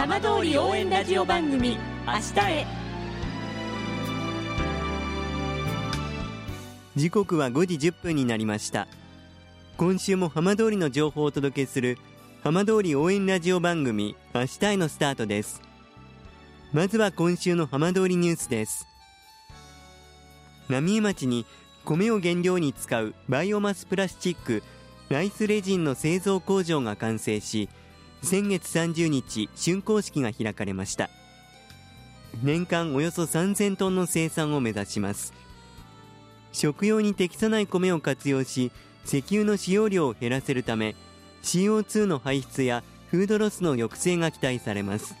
浜通り応援ラジオ番組明日へ。時刻は5時1分になりました。今週も浜通りの情報をお届けする浜通り応援ラジオ番組明日へのスタートです。まずは今週の浜通りニュースです。浪江町に米を原料に使うバイオマスプラスチックライスレジンの製造工場が完成し先月30日竣工式が開かれました。年間およそ3000トンの生産を目指します。食用に適さない米を活用し石油の使用量を減らせるため CO2 の排出やフードロスの抑制が期待されます。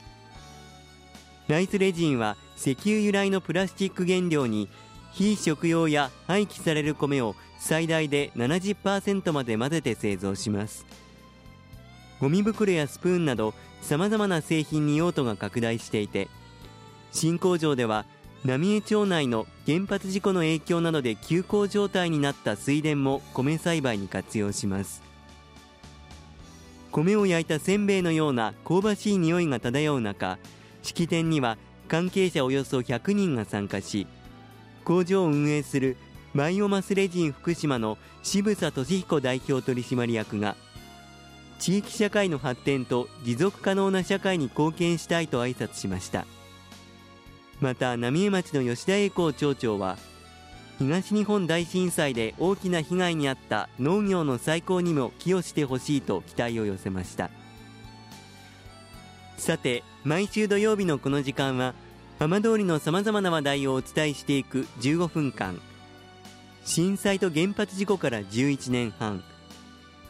ライスレジンは石油由来のプラスチック原料に非食用や廃棄される米を最大で70%まで混ぜて製造します。ゴミ袋やスプーンなどさまざまな製品に用途が拡大していて新工場では浪江町内の原発事故の影響などで休耕状態になった水田も米栽培に活用します。米を焼いたせんべいのような香ばしい匂いが漂う中式典には関係者およそ100人が参加し工場を運営するバイオマスレジン福島の渋佐俊彦代表取締役が地域社会の発展と持続可能な社会に貢献したいと挨拶しました。また浪江町の吉田栄光町長は東日本大震災で大きな被害に遭った農業の再興にも寄与してほしいと期待を寄せました。さて毎週土曜日のこの時間は浜通りのさまざまな話題をお伝えしていく15分間。震災と原発事故から11年半。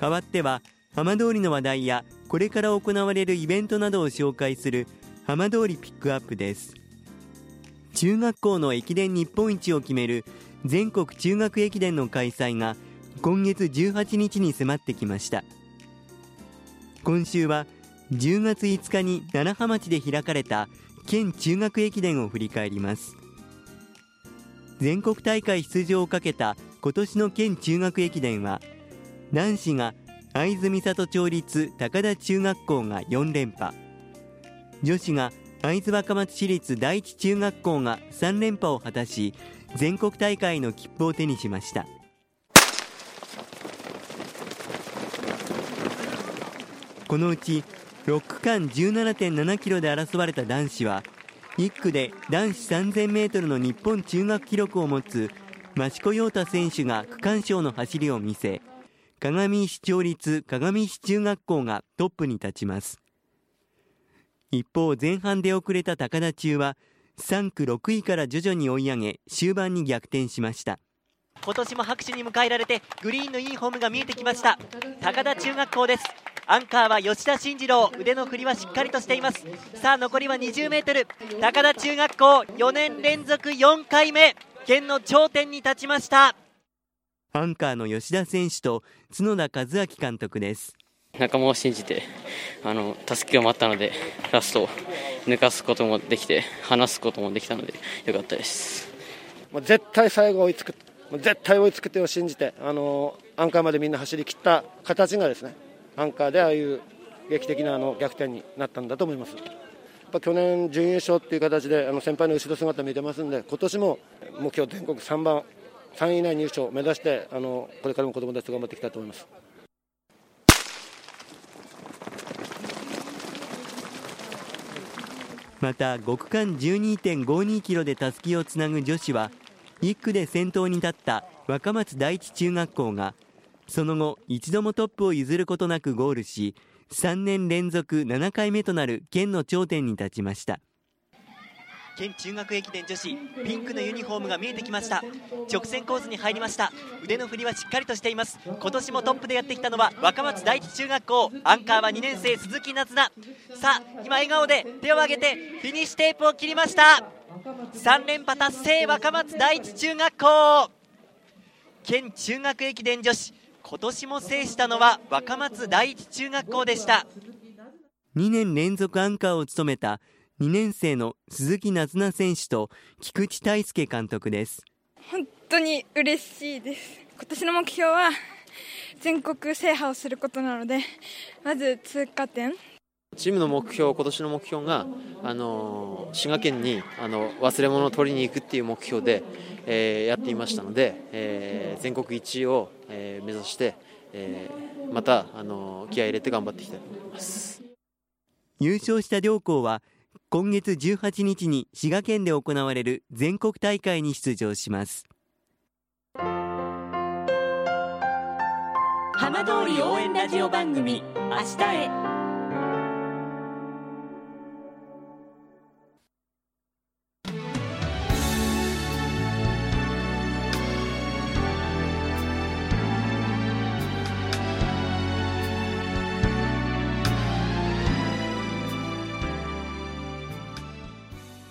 代わっては浜通りの話題やこれから行われるイベントなどを紹介する浜通りピックアップです。中学校の駅伝日本一を決める全国中学駅伝の開催が今月18日に迫ってきました。今週は10月5日に楢葉町で開かれた県中学駅伝を振り返ります。全国大会出場をかけた今年の県中学駅伝は男子が会津美里町立高田中学校が4連覇。女子が会津若松市立第一中学校が3連覇を果たし全国大会の切符を手にしました。このうち6区間17.7キロで争われた男子は1区で男子3000メートルの日本中学記録を持つ益子陽太選手が区間賞の走りを見せ鏡石町立鏡石中学校がトップに立ちます。一方前半で遅れた高田中は3区6位から徐々に追い上げ終盤に逆転しました。今年も拍手に迎えられてグリーンのいいホームが見えてきました。高田中学校です。アンカーは吉田慎次郎腕の振りはしっかりとしています。さあ残りは 20m 高田中学校4年連続4回目。県の頂点に立ちました。アンカーの吉田選手と角田和明監督です。仲間を信じてあの助けを待ったのでラスト抜かすこともできて離すこともできたのでよかったです。絶対最後追いつく絶対追いつく手を信じてあのアンカーまでみんな走り切った形がですねアンカーでああいう劇的なあの逆転になったんだと思います。やっぱ去年準優勝っていう形であの先輩の後ろ姿見てますんで今年も目標全国3番3位以内入賞を目指してあのこれからも子どもたちと頑張っていきたいと思います。また5区間12.52キロでたすきをつなぐ女子は1区で先頭に立った若松第一中学校がその後一度もトップを譲ることなくゴールし3年連続7回目となる県の頂点に立ちました県中学駅伝女子ピンクのユニフォームが見えてきました。直線コースに入りました。腕の振りはしっかりとしています。今年もトップでやってきたのは若松第一中学校。アンカーは2年生鈴木夏菜。さあ今笑顔で手を挙げてフィニッシュテープを切りました。3連覇達成若松第一中学校。県中学駅伝女子今年も制したのは若松第一中学校でした。2年連続アンカーを務めた2年生の鈴木夏菜選手と菊池大輔監督です。本当に嬉しいです。今年の目標は全国制覇をすることなのでまず通過点。チームの目標、今年の目標が、あの滋賀県にあの忘れ物を取りに行くっていう目標で、えー、やっていましたので、えー、全国1位を、えー、目指して、えー、また、あの気合い入れて頑張っていきたいと思います。優勝した両校は今月18日に滋賀県で行われる全国大会に出場します。浜通り応援ラジオ番組「明日へ」